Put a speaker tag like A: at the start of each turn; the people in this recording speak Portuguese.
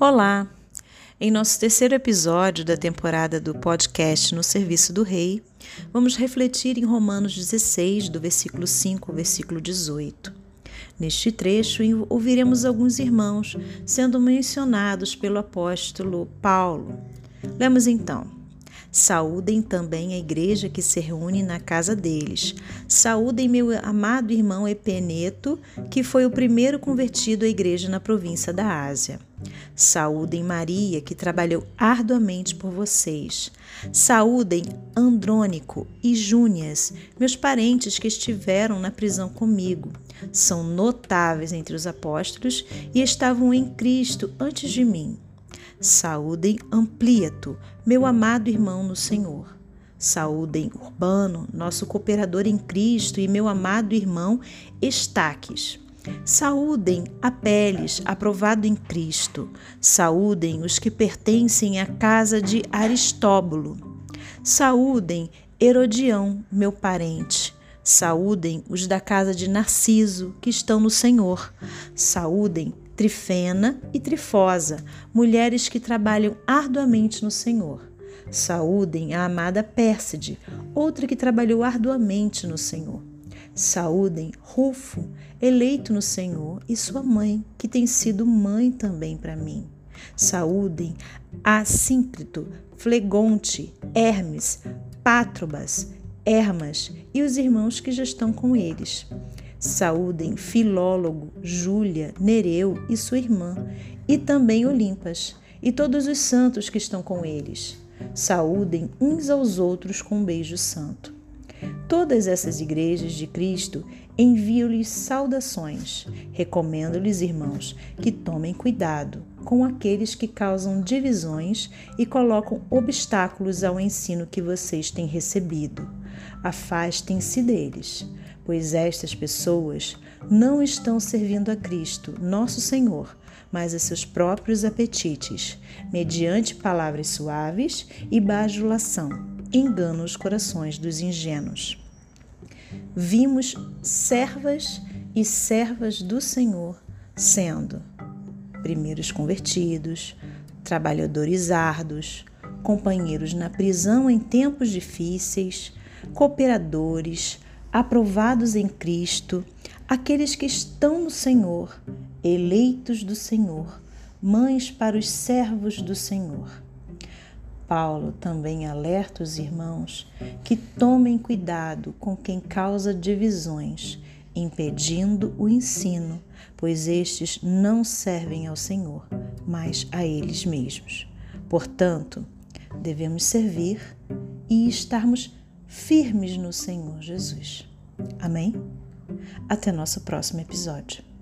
A: Olá! Em nosso terceiro episódio da temporada do podcast No Serviço do Rei, vamos refletir em Romanos 16, do versículo 5 ao versículo 18. Neste trecho, ouviremos alguns irmãos sendo mencionados pelo apóstolo Paulo. Lemos então. Saúdem também a igreja que se reúne na casa deles. Saúdem meu amado irmão Epeneto, que foi o primeiro convertido à igreja na província da Ásia. Saúdem Maria, que trabalhou arduamente por vocês. Saúdem Andrônico e Júnias, meus parentes que estiveram na prisão comigo. São notáveis entre os apóstolos e estavam em Cristo antes de mim. Saúdem Ampliato, meu amado irmão no Senhor. Saúdem Urbano, nosso cooperador em Cristo, e meu amado irmão Estaques. Saúdem Apeles, aprovado em Cristo. Saúdem os que pertencem à casa de Aristóbulo. Saúdem Herodião, meu parente. Saúdem os da casa de Narciso, que estão no Senhor. Saúdem Trifena e Trifosa, mulheres que trabalham arduamente no Senhor. Saúdem a amada Pérside, outra que trabalhou arduamente no Senhor. Saúdem Rufo, eleito no Senhor, e sua mãe, que tem sido mãe também para mim. Saúdem a Sínclito, Flegonte, Hermes, Pátrobas, Hermas e os irmãos que já estão com eles. Saúdem Filólogo, Júlia, Nereu e sua irmã, e também Olimpas, e todos os santos que estão com eles. Saúdem uns aos outros com um beijo santo. Todas essas igrejas de Cristo enviam-lhes saudações. Recomendo-lhes, irmãos, que tomem cuidado com aqueles que causam divisões e colocam obstáculos ao ensino que vocês têm recebido. Afastem-se deles pois estas pessoas não estão servindo a Cristo, nosso Senhor, mas a seus próprios apetites, mediante palavras suaves e bajulação, enganam os corações dos ingênuos. Vimos servas e servas do Senhor sendo primeiros convertidos, trabalhadores árduos, companheiros na prisão em tempos difíceis, cooperadores, aprovados em Cristo, aqueles que estão no Senhor, eleitos do Senhor, mães para os servos do Senhor. Paulo também alerta os irmãos que tomem cuidado com quem causa divisões, impedindo o ensino, pois estes não servem ao Senhor, mas a eles mesmos. Portanto, devemos servir e estarmos firmes no Senhor Jesus. Amém? Até nosso próximo episódio.